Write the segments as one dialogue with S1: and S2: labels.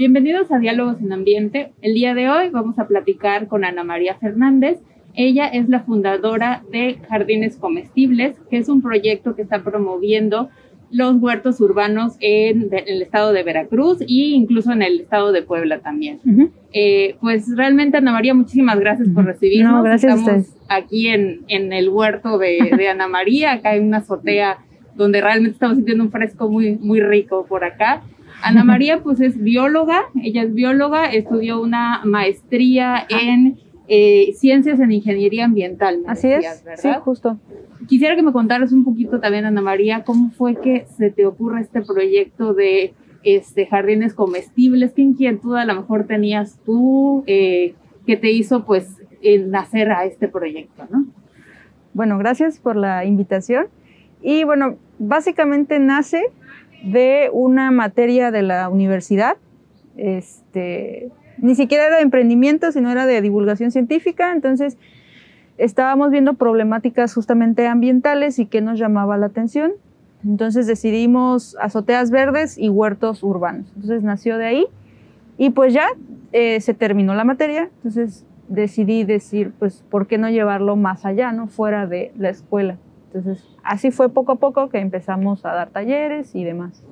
S1: Bienvenidos a Diálogos en Ambiente. El día de hoy vamos a platicar con Ana María Fernández. Ella es la fundadora de Jardines Comestibles, que es un proyecto que está promoviendo los huertos urbanos en, el estado de Veracruz e incluso en el estado de Puebla también. Eh, pues realmente, Ana María, muchísimas gracias por recibirnos.
S2: No, gracias
S1: Estamos aquí en, en, el huerto de, de Ana María, acá hay una azotea donde realmente estamos sintiendo un fresco muy, muy rico por acá. Ana María pues es bióloga, ella es bióloga, estudió una maestría en eh, ciencias en ingeniería ambiental.
S2: Así es, ¿verdad? sí, justo.
S1: Quisiera que me contaras un poquito también, Ana María, cómo fue que se te ocurre este proyecto de este, jardines comestibles, qué inquietud a lo mejor tenías tú eh, que te hizo pues nacer a este proyecto, ¿no?
S2: Bueno, gracias por la invitación. Y bueno, básicamente nace de una materia de la universidad. Este, ni siquiera era de emprendimiento, sino era de divulgación científica. Entonces, estábamos viendo problemáticas justamente ambientales y qué nos llamaba la atención. Entonces decidimos azoteas verdes y huertos urbanos. Entonces nació de ahí y pues ya eh, se terminó la materia. Entonces decidí decir, pues, ¿por qué no llevarlo más allá, no fuera de la escuela? Entonces, así fue poco a poco que empezamos a dar talleres y demás.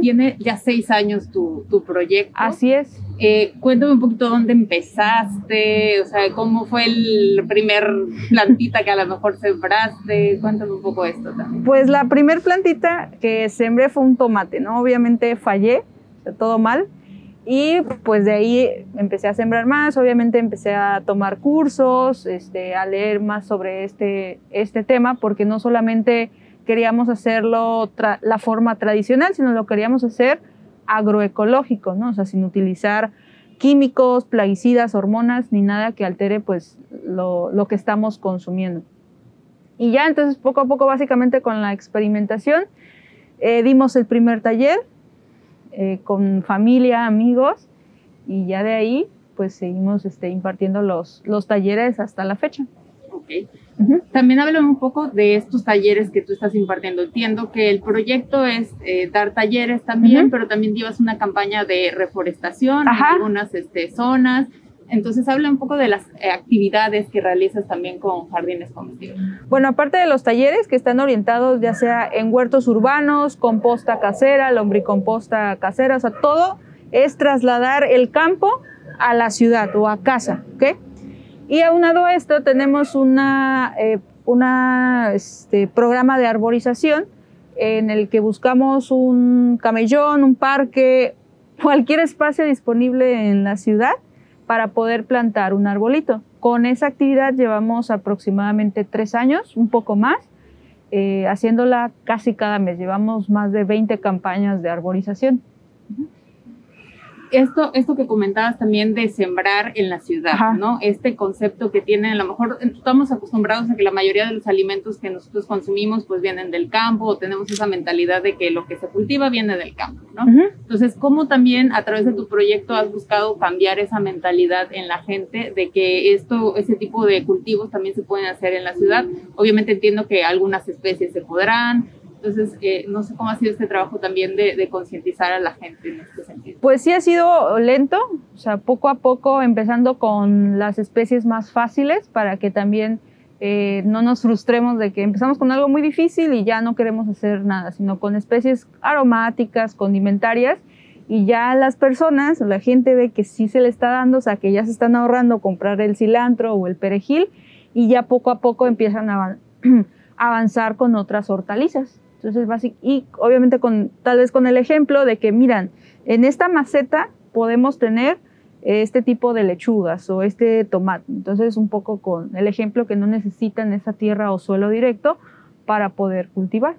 S1: Tiene ya seis años tu, tu proyecto.
S2: Así es.
S1: Eh, cuéntame un poquito dónde empezaste, o sea, cómo fue el primer plantita que a lo mejor sembraste. Cuéntame un poco esto también.
S2: Pues la primer plantita que sembré fue un tomate, ¿no? Obviamente fallé, todo mal. Y pues de ahí empecé a sembrar más, obviamente empecé a tomar cursos, este, a leer más sobre este, este tema, porque no solamente queríamos hacerlo la forma tradicional, sino lo queríamos hacer agroecológico, ¿no? O sea, sin utilizar químicos, plaguicidas, hormonas, ni nada que altere pues lo, lo que estamos consumiendo. Y ya entonces poco a poco, básicamente con la experimentación, eh, dimos el primer taller, eh, con familia, amigos, y ya de ahí pues seguimos este, impartiendo los, los talleres hasta la fecha.
S1: Okay. También háblame un poco de estos talleres que tú estás impartiendo. Entiendo que el proyecto es eh, dar talleres también, pero también llevas una campaña de reforestación en algunas este, zonas. Entonces, habla un poco de las eh, actividades que realizas también con jardines comestibles.
S2: Bueno, aparte de los talleres que están orientados ya sea en huertos urbanos, composta casera, lombricomposta casera, o sea, todo es trasladar el campo a la ciudad o a casa, ¿ok? Y aunado a esto tenemos una, eh, una este, programa de arborización en el que buscamos un camellón, un parque, cualquier espacio disponible en la ciudad para poder plantar un arbolito. Con esa actividad llevamos aproximadamente tres años, un poco más, eh, haciéndola casi cada mes. Llevamos más de 20 campañas de arborización
S1: esto, esto que comentabas también de sembrar en la ciudad, ¿no? Este concepto que tiene, a lo mejor estamos acostumbrados a que la mayoría de los alimentos que nosotros consumimos pues vienen del campo o tenemos esa mentalidad de que lo que se cultiva viene del campo, ¿no? Entonces, ¿cómo también a través de tu proyecto has buscado cambiar esa mentalidad en la gente de que esto, ese tipo de cultivos también se pueden hacer en la ciudad? Obviamente entiendo que algunas especies se podrán, entonces, eh, no sé cómo ha sido este trabajo también de, concientizar a la gente en este sentido.
S2: Pues sí ha sido lento, o sea, poco a poco empezando con las especies más fáciles para que también eh, no nos frustremos de que empezamos con algo muy difícil y ya no queremos hacer nada, sino con especies aromáticas, condimentarias, y ya las personas, la gente ve que sí se le está dando, o sea, que ya se están ahorrando comprar el cilantro o el perejil, y ya poco a poco empiezan a avanzar con otras hortalizas. Entonces, y obviamente con, tal vez con el ejemplo de que, miran, en esta maceta podemos tener este tipo de lechugas o este tomate. Entonces, un poco con el ejemplo que no necesitan esa tierra o suelo directo para poder cultivar.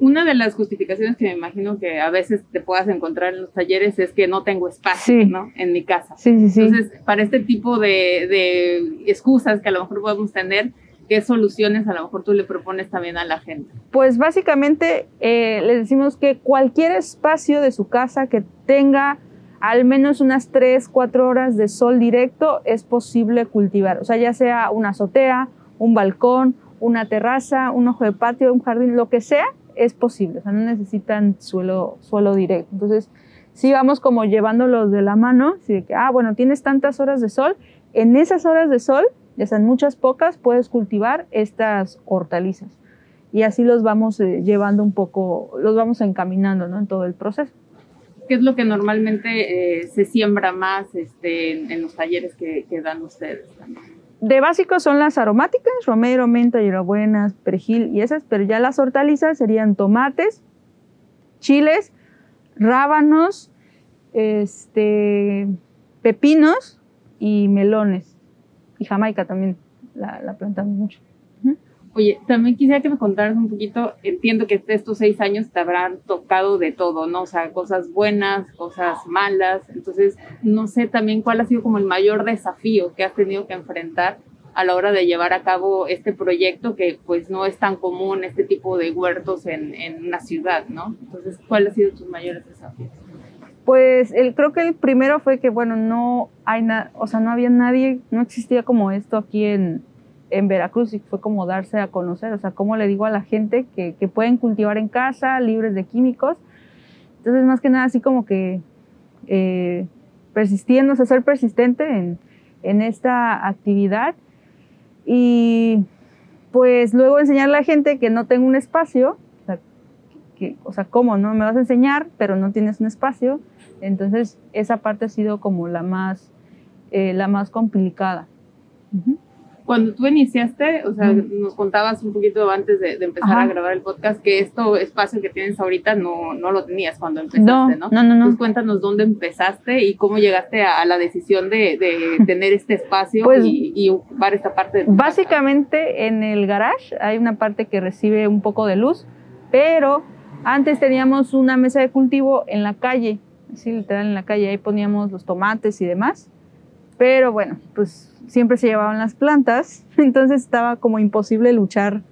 S1: una de las justificaciones que me imagino que a veces te puedas encontrar en los talleres es que no tengo espacio, ¿no? En mi casa.
S2: Sí, sí, sí.
S1: Entonces, para este tipo de, de, excusas que a lo mejor podemos tener, ¿qué soluciones a lo mejor tú le propones también a la gente?
S2: Pues básicamente eh, les decimos que cualquier espacio de su casa que tenga al menos unas 3, 4 horas de sol directo es posible cultivar. O sea, ya sea una azotea, un balcón, una terraza, un ojo de patio, un jardín, lo que sea, es posible, o sea, no necesitan suelo, suelo directo. Entonces, sí vamos como llevándolos de la mano, así de que, ah, bueno, tienes tantas horas de sol, en esas horas de sol, ya sean muchas pocas, puedes cultivar estas hortalizas. Y así los vamos eh, llevando un poco, los vamos encaminando ¿no? en todo el proceso.
S1: ¿Qué es lo que normalmente eh, se siembra más este, en, los talleres que, que dan ustedes?
S2: de básico son las aromáticas, romero, menta, hierbabuenas, perejil y esas, pero ya las hortalizas serían tomates, chiles, rábanos, este, pepinos y melones. Y jamaica también la, la plantamos mucho.
S1: Oye, también quisiera que me contaras un poquito, entiendo que estos seis años te habrán tocado de todo, ¿no? O sea, cosas buenas, cosas malas, entonces no sé también cuál ha sido como el mayor desafío que has tenido que enfrentar a la hora de llevar a cabo este proyecto que pues no es tan común este tipo de huertos en, en una ciudad, ¿no? Entonces, ¿cuáles han sido tus mayores desafíos?
S2: Pues el, creo que el primero fue que, bueno, no hay nada, o sea, no había nadie, no existía como esto aquí en, en Veracruz y fue como darse a conocer, o sea, cómo le digo a la gente que, que pueden cultivar en casa, libres de químicos. Entonces, más que nada, así como que eh, persistiendo, o sea, ser persistente en, en esta actividad y pues luego enseñarle a la gente que no tengo un espacio, que, o sea, ¿cómo no? Me vas a enseñar, pero no tienes un espacio. Entonces, esa parte ha sido como la más, eh, la más complicada.
S1: Cuando tú iniciaste, o sea, nos contabas un poquito antes de, empezar a grabar el podcast que esto espacio que tienes ahorita no, no lo tenías cuando empezaste, ¿no?
S2: No, no, no.
S1: Entonces cuéntanos dónde empezaste y cómo llegaste a, la decisión de, de tener este espacio pues, y, y, ocupar esta parte. De
S2: básicamente en el garage hay una parte que recibe un poco de luz, pero antes teníamos una mesa de cultivo en la calle, así literal en la calle, ahí poníamos los tomates y demás. Pero bueno, pues siempre se llevaban las plantas, entonces estaba como imposible luchar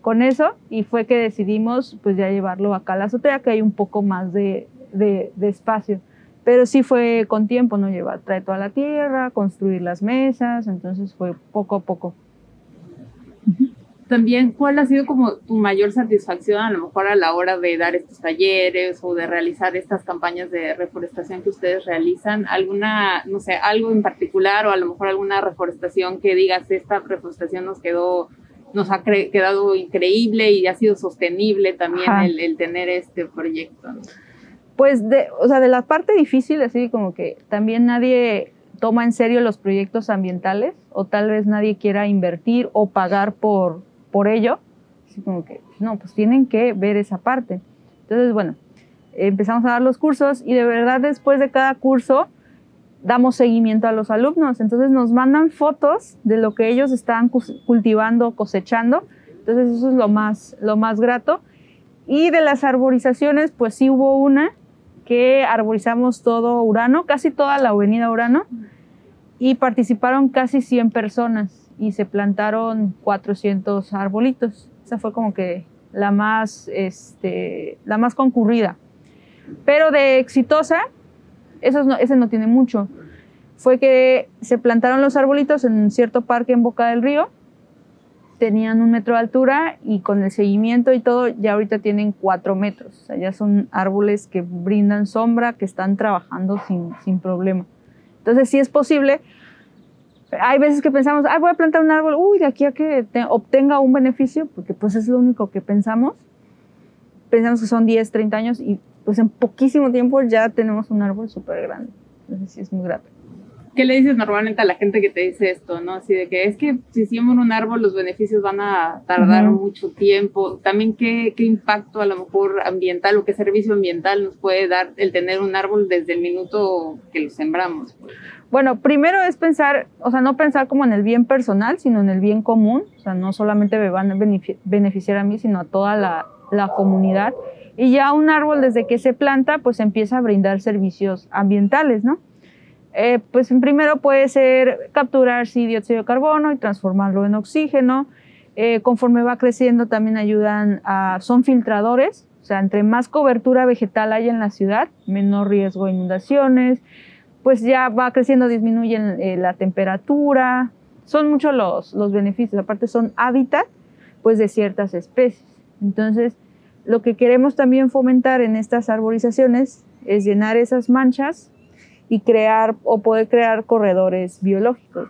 S2: con eso y fue que decidimos pues ya llevarlo acá a la azotea que hay un poco más de, de, espacio. Pero sí fue con tiempo, ¿no? Llevar, traer toda la tierra, construir las mesas, entonces fue poco a poco
S1: también, ¿cuál ha sido como tu mayor satisfacción a lo mejor a la hora de dar estos talleres o de realizar estas campañas de reforestación que ustedes realizan? ¿Alguna, no sé, algo en particular o a lo mejor alguna reforestación que digas, esta reforestación nos quedó, nos ha quedado increíble y ha sido sostenible también el, tener este proyecto?
S2: Pues, de, o sea, de la parte difícil, así como que también nadie toma en serio los proyectos ambientales o tal vez nadie quiera invertir o pagar por por ello, así como que, no, pues tienen que ver esa parte. Entonces, bueno, empezamos a dar los cursos y de verdad después de cada curso damos seguimiento a los alumnos. Entonces nos mandan fotos de lo que ellos están cultivando, cosechando. Entonces eso es lo más, lo más grato. Y de las arborizaciones, pues sí hubo una que arborizamos todo Urano, casi toda la avenida Urano, y participaron casi 100 personas y se plantaron 400 arbolitos. Esa fue como que la más, este, la más concurrida. Pero de exitosa, eso no, ese no tiene mucho. Fue que se plantaron los arbolitos en cierto parque en Boca del Río. Tenían un metro de altura y con el seguimiento y todo, ya ahorita tienen cuatro metros. O sea, ya son árboles que brindan sombra, que están trabajando sin, sin problema. Entonces, sí es posible, hay veces que pensamos, ah, voy a plantar un árbol, uy, de aquí a que obtenga un beneficio, porque pues es lo único que pensamos. Pensamos que son 10, 30 años y pues en poquísimo tiempo ya tenemos un árbol súper grande. Entonces sí es muy grato.
S1: ¿Qué le dices normalmente a la gente que te dice esto, no? Así de que es que si siembro un árbol los beneficios van a tardar mucho tiempo. También qué, qué impacto a lo mejor ambiental o qué servicio ambiental nos puede dar el tener un árbol desde el minuto que lo sembramos.
S2: Bueno, primero es pensar, o sea, no pensar como en el bien personal, sino en el bien común. O sea, no solamente me van a beneficiar a mí, sino a toda la, la comunidad. Y ya un árbol desde que se planta, pues empieza a brindar servicios ambientales, ¿no? Eh, pues primero puede ser capturar dióxido de carbono y transformarlo en oxígeno. Eh, conforme va creciendo también ayudan a, son filtradores, o sea, entre más cobertura vegetal hay en la ciudad, menor riesgo de inundaciones, pues ya va creciendo, disminuyen eh, la temperatura, son muchos los, los beneficios, aparte son hábitat pues de ciertas especies. Entonces, lo que queremos también fomentar en estas arborizaciones es llenar esas manchas y crear o poder crear corredores biológicos.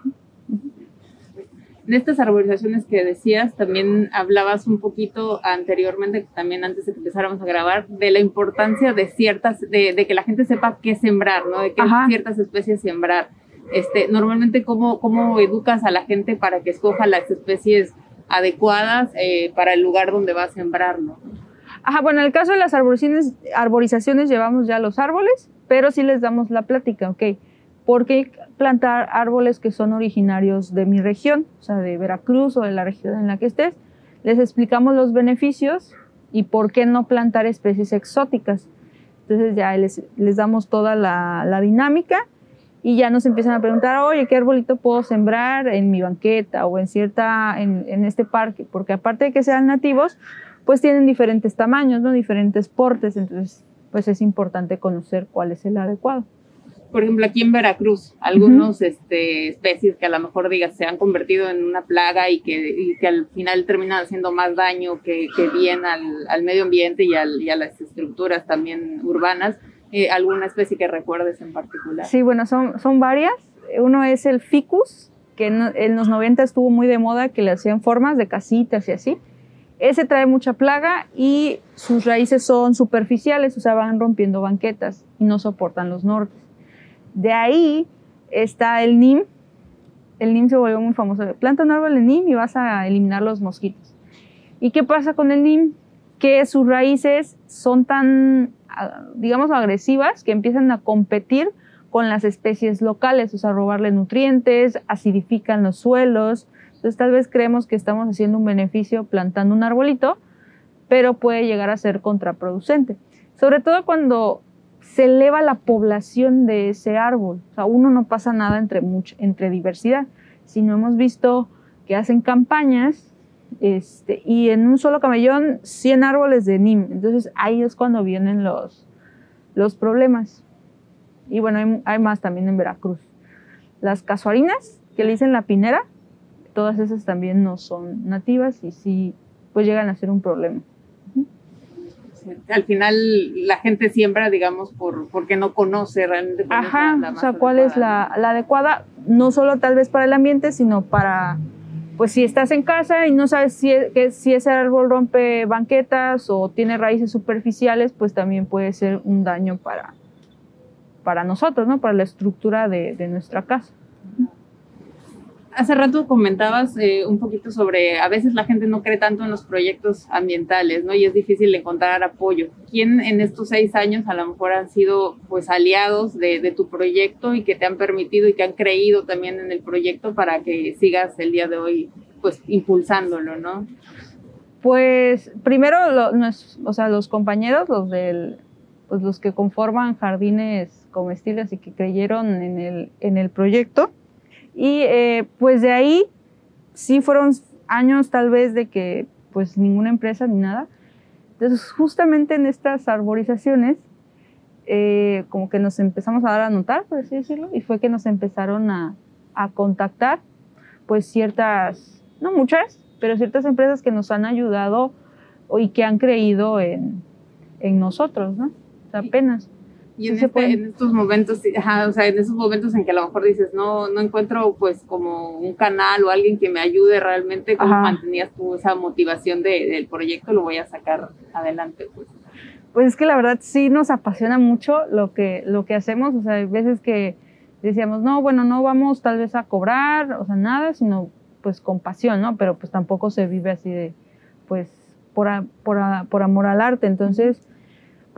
S1: En estas arborizaciones que decías, también hablabas un poquito anteriormente, también antes de que empezáramos a grabar, de la importancia de ciertas, de, que la gente sepa qué sembrar, ¿no? De qué ciertas especies sembrar. Este, normalmente, ¿cómo, ¿cómo educas a la gente para que escoja las especies adecuadas eh, para el lugar donde va a sembrarlo?
S2: Ajá, bueno, en el caso de las arborizaciones, arborizaciones llevamos ya los árboles, pero sí les damos la plática, ¿ok? ¿Por qué plantar árboles que son originarios de mi región, o sea, de Veracruz o de la región en la que estés? Les explicamos los beneficios y por qué no plantar especies exóticas. Entonces ya les, les damos toda la, la, dinámica y ya nos empiezan a preguntar, oye, ¿qué arbolito puedo sembrar en mi banqueta o en cierta, en, en este parque? Porque aparte de que sean nativos, pues tienen diferentes tamaños, ¿no? Diferentes portes, entonces pues es importante conocer cuál es el adecuado.
S1: Por ejemplo, aquí en Veracruz, algunos este, especies que a lo mejor digas se han convertido en una plaga y que, que al final terminan haciendo más daño que, que bien al, al, medio ambiente y, al, y, a las estructuras también urbanas. Eh, ¿Alguna especie que recuerdes en particular?
S2: Sí, bueno, son, son varias. Uno es el ficus, que en, en los 90 estuvo muy de moda, que le hacían formas de casitas y así. Ese trae mucha plaga y sus raíces son superficiales, o sea, van rompiendo banquetas y no soportan los nortes. De ahí está el NIM. El NIM se volvió muy famoso. Planta un árbol de NIM y vas a eliminar los mosquitos. ¿Y qué pasa con el NIM? Que sus raíces son tan, ah, digamos, agresivas que empiezan a competir con las especies locales, o sea, robarle nutrientes, acidifican los suelos, entonces tal vez creemos que estamos haciendo un beneficio plantando un arbolito, pero puede llegar a ser contraproducente. Sobre todo cuando se eleva la población de ese árbol. O sea, uno no pasa nada entre, entre diversidad, sino hemos visto que hacen campañas este, y en un solo camellón 100 árboles de NIM. Entonces ahí es cuando vienen los, los problemas. Y bueno, hay, hay más también en Veracruz. Las casuarinas, que le dicen la pinera, todas esas también no son nativas y sí, pues llegan a ser un problema.
S1: al final la gente siembra, digamos, por, porque no conoce realmente.
S2: Ajá, o sea, cuál es la, la, adecuada, no solo tal vez para el ambiente, sino para, pues si estás en casa y no sabes si, que, si ese árbol rompe banquetas o tiene raíces superficiales, pues también puede ser un daño para, para nosotros, ¿no? Para la estructura de, de nuestra casa
S1: hace rato comentabas eh, un poquito sobre, a veces la gente no cree tanto en los proyectos ambientales, ¿no? Y es difícil encontrar apoyo. ¿Quién en estos seis años a lo mejor han sido, pues, aliados de, tu proyecto y que te han permitido y que han creído también en el proyecto para que sigas el día de hoy, pues, impulsándolo, ¿no?
S2: Pues, primero, o sea, los compañeros, los del, pues, los que conforman jardines comestibles y que creyeron en el, en el proyecto, y eh, pues de ahí sí fueron años tal vez de que pues ninguna empresa ni nada. Entonces justamente en estas arborizaciones eh, como que nos empezamos a dar a notar, por así decirlo, y fue que nos empezaron a, a contactar pues ciertas, no muchas, pero ciertas empresas que nos han ayudado y que han creído en, en nosotros, ¿no? O sea, apenas.
S1: Y en, este, en, estos momentos, o sea, en esos momentos en que a lo mejor dices, no, no encuentro pues como un canal o alguien que me ayude realmente, ¿cómo mantenías tú esa motivación de, del proyecto? Lo voy a sacar adelante. Pues.
S2: pues es que la verdad sí nos apasiona mucho lo que, lo que hacemos, o sea, hay veces que decíamos, no, bueno, no vamos tal vez a cobrar, o sea, nada, sino pues con pasión, ¿no? Pero pues tampoco se vive así de, pues, por, por, por amor al arte, entonces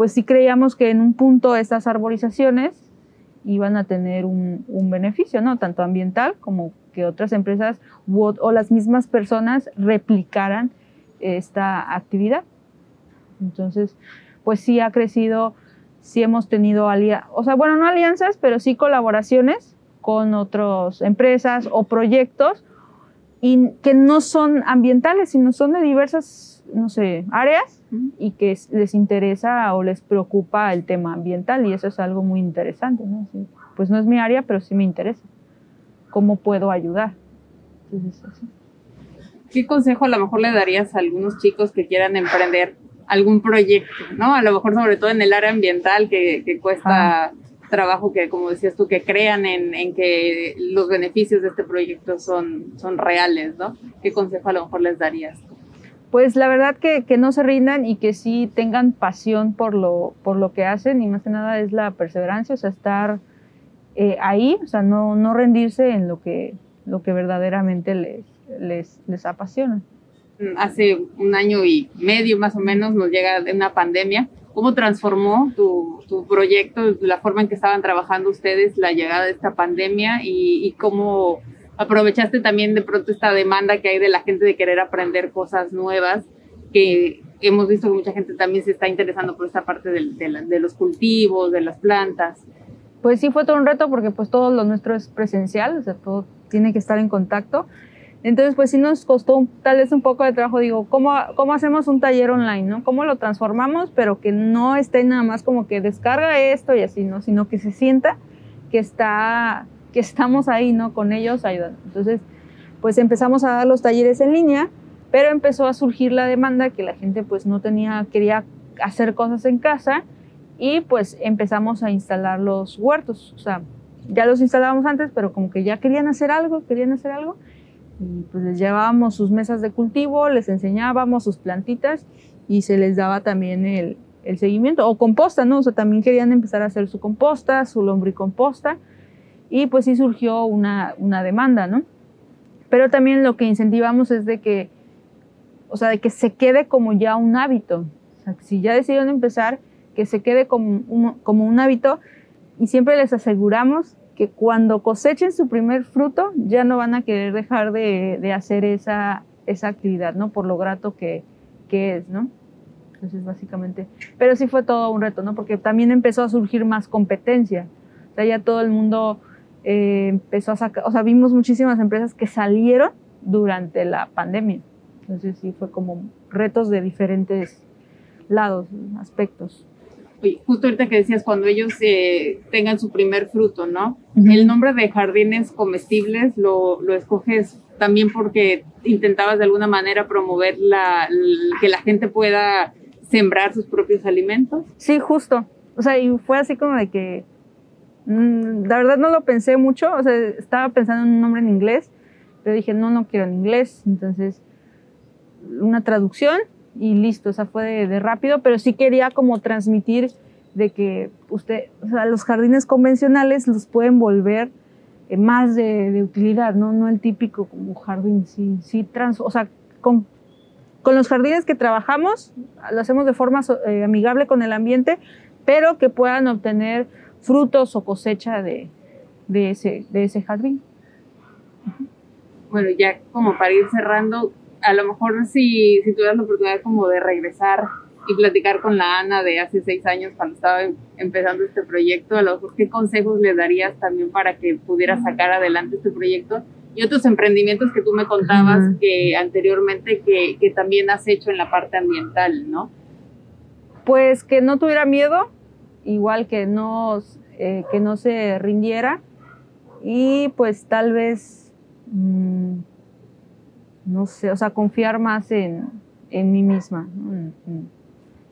S2: pues sí creíamos que en un punto estas arborizaciones iban a tener un, beneficio, ¿no? Tanto ambiental como que otras empresas o las mismas personas replicaran esta actividad. Entonces, pues sí ha crecido, sí hemos tenido alianzas, o sea, bueno, no alianzas, pero sí colaboraciones con otras empresas o proyectos y que no son ambientales, sino son de diversas, no sé, áreas y que les interesa o les preocupa el tema ambiental y eso es algo muy interesante, ¿no? pues no es mi área, pero sí me interesa. ¿Cómo puedo ayudar?
S1: ¿Qué consejo a lo mejor le darías a algunos chicos que quieran emprender algún proyecto, ¿no? A lo mejor sobre todo en el área ambiental que, que cuesta trabajo que, como decías tú, que crean en, en, que los beneficios de este proyecto son, son reales, ¿no? ¿Qué consejo a lo mejor les darías?
S2: Pues la verdad que, que, no se rindan y que sí tengan pasión por lo, por lo que hacen y más que nada es la perseverancia, o sea, estar eh, ahí, o sea, no, no rendirse en lo que, lo que verdaderamente les, les, les apasiona.
S1: Hace un año y medio más o menos nos llega una pandemia ¿Cómo transformó tu, tu, proyecto, la forma en que estaban trabajando ustedes, la llegada de esta pandemia y, y, cómo aprovechaste también de pronto esta demanda que hay de la gente de querer aprender cosas nuevas, que hemos visto que mucha gente también se está interesando por esta parte de, de, de los cultivos, de las plantas?
S2: Pues sí fue todo un reto porque pues todo lo nuestro es presencial, o sea, todo tiene que estar en contacto. Entonces, pues sí nos costó tal vez un poco de trabajo, digo, ¿cómo, ¿cómo hacemos un taller online, no? ¿Cómo lo transformamos, pero que no esté nada más como que descarga esto y así, ¿no? Sino que se sienta que está, que estamos ahí, ¿no? Con ellos ayudando. Entonces, pues empezamos a dar los talleres en línea, pero empezó a surgir la demanda que la gente pues no tenía, quería hacer cosas en casa y pues empezamos a instalar los huertos, o sea, ya los instalábamos antes, pero como que ya querían hacer algo, querían hacer algo y pues les llevábamos sus mesas de cultivo, les enseñábamos sus plantitas y se les daba también el, el seguimiento, o composta, ¿no? O sea, también querían empezar a hacer su composta, su lombricomposta, y pues sí surgió una, una demanda, ¿no? Pero también lo que incentivamos es de que, o sea, de que se quede como ya un hábito. O sea, si ya decidieron empezar, que se quede como un, como un hábito y siempre les aseguramos que cuando cosechen su primer fruto ya no van a querer dejar de, de hacer esa, esa actividad, ¿no? Por lo grato que, que es, ¿no? Entonces, básicamente, pero sí fue todo un reto, ¿no? Porque también empezó a surgir más competencia. O sea, ya todo el mundo eh, empezó a sacar, o sea, vimos muchísimas empresas que salieron durante la pandemia. Entonces, sí fue como retos de diferentes lados, aspectos
S1: justo ahorita que decías, cuando ellos eh, tengan su primer fruto, ¿no? El nombre de jardines comestibles lo, lo, escoges también porque intentabas de alguna manera promover la, que la gente pueda sembrar sus propios alimentos.
S2: Sí, justo. O sea, y fue así como de que, mm, la verdad no lo pensé mucho, o sea, estaba pensando en un nombre en inglés, pero dije, no, no quiero en inglés, entonces una traducción y listo, o sea, fue de, rápido, pero sí quería como transmitir de que usted, o sea, los jardines convencionales los pueden volver eh, más de, utilidad, ¿no? No el típico como jardín, sí, sí, trans, o sea, con, con los jardines que trabajamos, lo hacemos de forma eh, amigable con el ambiente, pero que puedan obtener frutos o cosecha de, de, ese, de ese jardín.
S1: Bueno, ya como para ir cerrando, a lo mejor si, si tuvieras la oportunidad como de regresar y platicar con la Ana de hace seis años cuando estaba empezando este proyecto, a lo mejor qué consejos le darías también para que pudiera sacar adelante este proyecto y otros emprendimientos que tú me contabas que anteriormente que, que, también has hecho en la parte ambiental, ¿no?
S2: Pues que no tuviera miedo, igual que no, eh, que no se rindiera. Y pues tal vez... Mmm, no sé, o sea, confiar más en, en mí misma,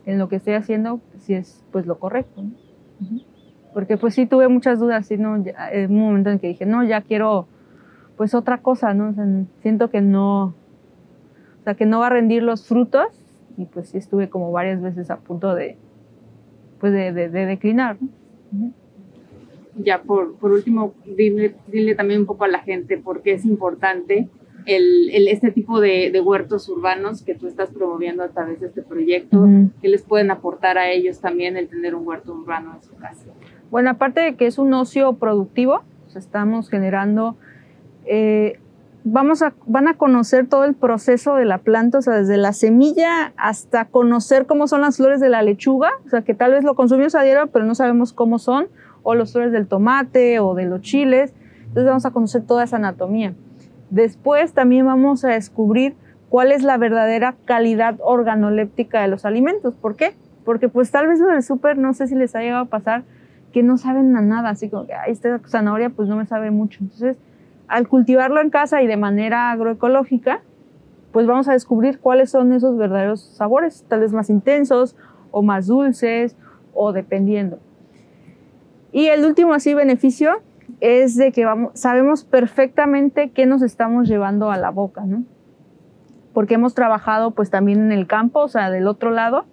S2: en, lo que estoy haciendo, si es pues lo correcto. Porque pues sí tuve muchas dudas, ¿sí? ¿no? en un momento en que dije, no, ya quiero pues otra cosa, ¿no? siento que no, o sea, que no va a rendir los frutos y pues sí estuve como varias veces a punto de, pues de, de, declinar.
S1: Ya por, por último, dile, dile también un poco a la gente por qué es importante el, este tipo de, huertos urbanos que tú estás promoviendo a través de este proyecto, que les pueden aportar a ellos también el tener un huerto urbano en su casa?
S2: Bueno, aparte de que es un ocio productivo, estamos generando, eh, vamos a, van a conocer todo el proceso de la planta, o sea, desde la semilla hasta conocer cómo son las flores de la lechuga, o sea, que tal vez lo consumimos a diario, pero no sabemos cómo son, o las flores del tomate o de los chiles. Entonces vamos a conocer toda esa anatomía. Después también vamos a descubrir cuál es la verdadera calidad organoléptica de los alimentos. ¿Por qué? Porque pues tal vez lo del súper, no sé si les ha llegado a pasar, que no saben nada, así como que, esta zanahoria pues no me sabe mucho. Entonces, al cultivarlo en casa y de manera agroecológica, pues vamos a descubrir cuáles son esos verdaderos sabores, tal vez más intensos o más dulces o dependiendo. Y el último así beneficio es de que vamos, sabemos perfectamente qué nos estamos llevando a la boca, ¿no? Porque hemos trabajado pues también en el campo, o sea, del otro lado,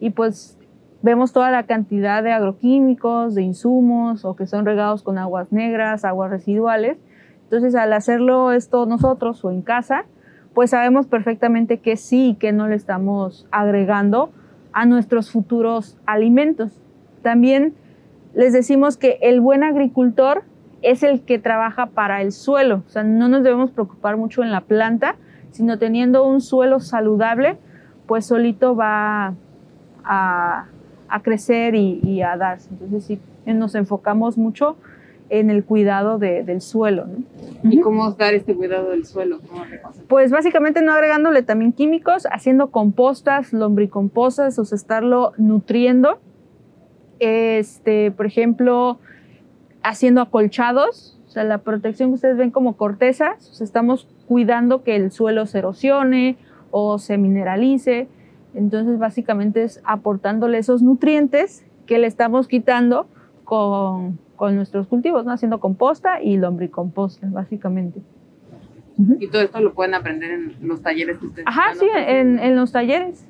S2: y pues vemos toda la cantidad de agroquímicos, de insumos, o que son regados con aguas negras, aguas residuales. Entonces, al hacerlo esto nosotros o en casa, pues sabemos perfectamente que sí y que no le estamos agregando a nuestros futuros alimentos. También les decimos que el buen agricultor es el que trabaja para el suelo. O sea, no nos debemos preocupar mucho en la planta, sino teniendo un suelo saludable, pues solito va a, crecer y, a darse. Entonces sí, nos enfocamos mucho en el cuidado del suelo.
S1: ¿Y cómo dar este cuidado del suelo?
S2: pues básicamente no agregándole también químicos, haciendo compostas, lombricompostas, o sea, estarlo nutriendo. Este, por ejemplo, haciendo acolchados, o sea, la protección que ustedes ven como cortezas, o sea, estamos cuidando que el suelo se erosione o se mineralice. Entonces, básicamente es aportándole esos nutrientes que le estamos quitando con, con nuestros cultivos, ¿no? Haciendo composta y lombricomposta, básicamente.
S1: Y todo esto lo pueden aprender en los talleres que ustedes
S2: Ajá, sí, en, en los talleres.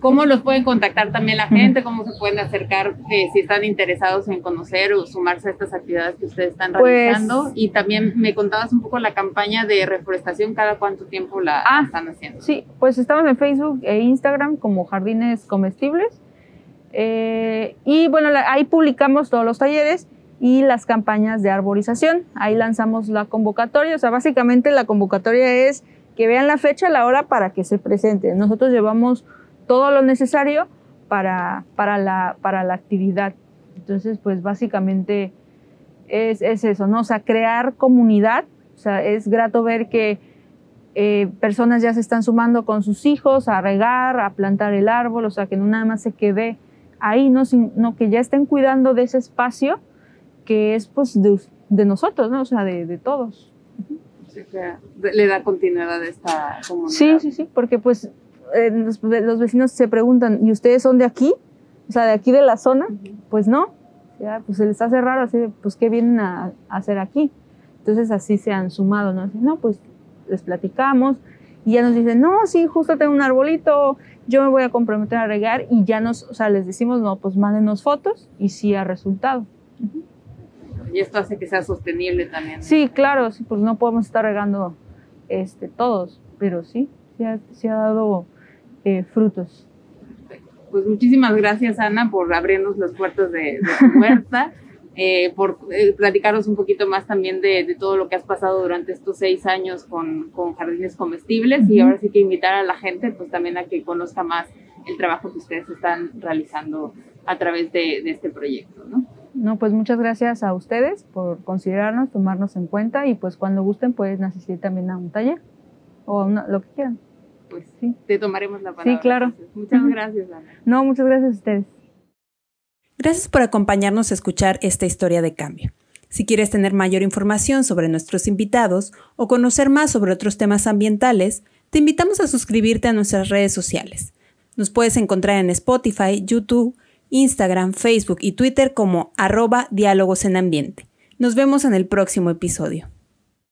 S1: ¿Cómo los pueden contactar también la gente? ¿Cómo se pueden acercar eh, si están interesados en conocer o sumarse a estas actividades que ustedes están pues realizando? y también me contabas un poco la campaña de reforestación, ¿cada cuánto tiempo la ah, están haciendo?
S2: Sí, pues estamos en Facebook e Instagram como Jardines Comestibles. Eh, y bueno, ahí publicamos todos los talleres y las campañas de arborización. Ahí lanzamos la convocatoria. O sea, básicamente la convocatoria es que vean la fecha, la hora para que se presenten. Nosotros llevamos todo lo necesario para, para, la, para la actividad. Entonces, pues básicamente es, es, eso, ¿no? O sea, crear comunidad. O sea, es grato ver que eh, personas ya se están sumando con sus hijos a regar, a plantar el árbol, o sea, que no nada más se quede ahí, ¿no? Sino que ya estén cuidando de ese espacio que es pues de, de nosotros, ¿no? O sea, de, de todos.
S1: le da continuidad a esta comunidad.
S2: Sí, sí, sí, porque pues eh, los, vecinos se preguntan, ¿y ustedes son de aquí? O sea, de aquí de la zona. Pues no, ya, pues se les hace raro, así pues ¿qué vienen a, hacer aquí? Entonces así se han sumado, ¿no? no, pues les platicamos y ya nos dicen, no, sí, justo tengo un arbolito, yo me voy a comprometer a regar y ya nos, o sea, les decimos, no, pues mándenos fotos y sí ha resultado.
S1: Y esto hace que sea sostenible también.
S2: Sí, claro, sí, pues no podemos estar regando este, todos, pero sí, sí ha, sí ha dado eh, frutos.
S1: Pues muchísimas gracias, Ana, por abrirnos las puertas de, tu huerta, eh, por eh, platicarnos un poquito más también de, todo lo que has pasado durante estos seis años con, jardines comestibles y ahora sí que invitar a la gente pues también a que conozca más el trabajo que ustedes están realizando a través de, este proyecto, ¿no?
S2: No, pues muchas gracias a ustedes por considerarnos, tomarnos en cuenta y pues cuando gusten pueden asistir también a un taller o a lo que quieran
S1: pues sí, te tomaremos la palabra.
S2: Sí, claro.
S1: Muchas gracias, Ana.
S2: No, muchas gracias a ustedes.
S3: Gracias por acompañarnos a escuchar esta historia de cambio. Si quieres tener mayor información sobre nuestros invitados o conocer más sobre otros temas ambientales, te invitamos a suscribirte a nuestras redes sociales. Nos puedes encontrar en Spotify, YouTube, Instagram, Facebook y Twitter como arroba diálogos en ambiente. Nos vemos en el próximo episodio.